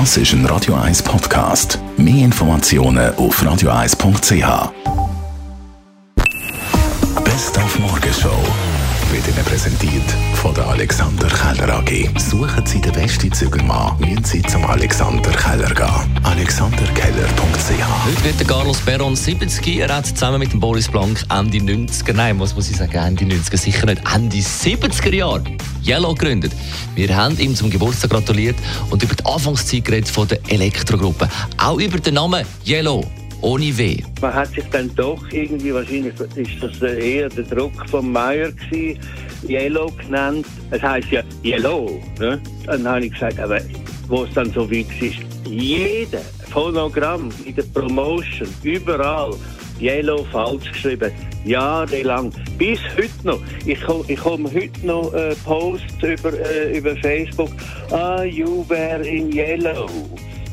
Das ist ein Radio 1 Podcast. Mehr Informationen auf radio1.ch. Best auf Morgenshow wird Ihnen präsentiert von der Alexander Keller AG. Suchen Sie den besten Zügelmann, müssen Sie zum Alexander Keller gehen. alexanderkeller.ch Heute wird der Carlos Perron 70. Er hat zusammen mit dem Boris Blank Ende 90er, nein, was muss ich sagen, Ende 90er, sicher nicht, Ende 70er Jahre Yellow gegründet. Wir haben ihm zum Geburtstag gratuliert und über die Anfangszeit von der Elektrogruppe. Auch über den Namen Yellow ohne W. Man hat sich dann doch irgendwie, wahrscheinlich ist das eher der Druck von Meyer gewesen, Yellow genannt. Es heisst ja Yellow. Ne? Dann habe ich gesagt, aber wo es dann so weit ist, jeder Phonogramm in der Promotion, überall, Yellow falsch geschrieben, jahrelang, bis heute noch. Ich, ich komme heute noch äh, Posts über, äh, über Facebook, ah, you were in Yellow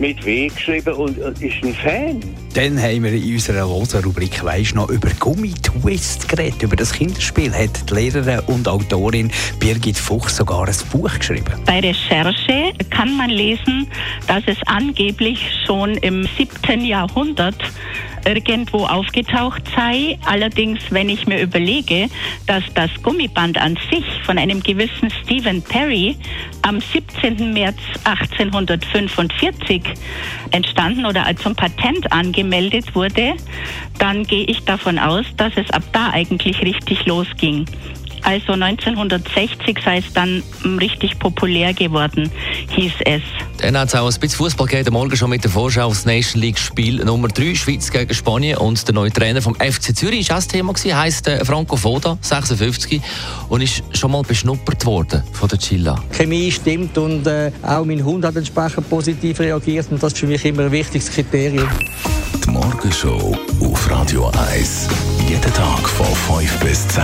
mit W geschrieben und ist ein Fan. Dann haben wir in unserer Loser-Rubrik «Weisst noch» über Gummitwist geredet. Über das Kinderspiel hat die Lehrerin und Autorin Birgit Fuchs sogar ein Buch geschrieben. Bei Recherche kann man lesen, dass es angeblich schon im 7. Jahrhundert irgendwo aufgetaucht sei. Allerdings, wenn ich mir überlege, dass das Gummiband an sich von einem gewissen Stephen Perry am 17. März 1845 entstanden oder zum Patent angemeldet wurde, dann gehe ich davon aus, dass es ab da eigentlich richtig losging. Also 1960 sei es dann richtig populär geworden, hieß es. Dann hat es auch ein bisschen Fußball gegeben, morgen schon mit der Vorschau aufs Nation League Spiel Nummer 3, Schweiz gegen Spanien. Und der neue Trainer vom FC Zürich war auch das Thema, gewesen, heisst äh, Franco Foda, 56, und ist schon mal beschnuppert worden von der Chilla. Die Chemie stimmt und äh, auch mein Hund hat entsprechend positiv reagiert und das ist für mich immer ein wichtiges Kriterium. Die Morgenshow auf Radio 1. Jeden Tag von 5 bis 10.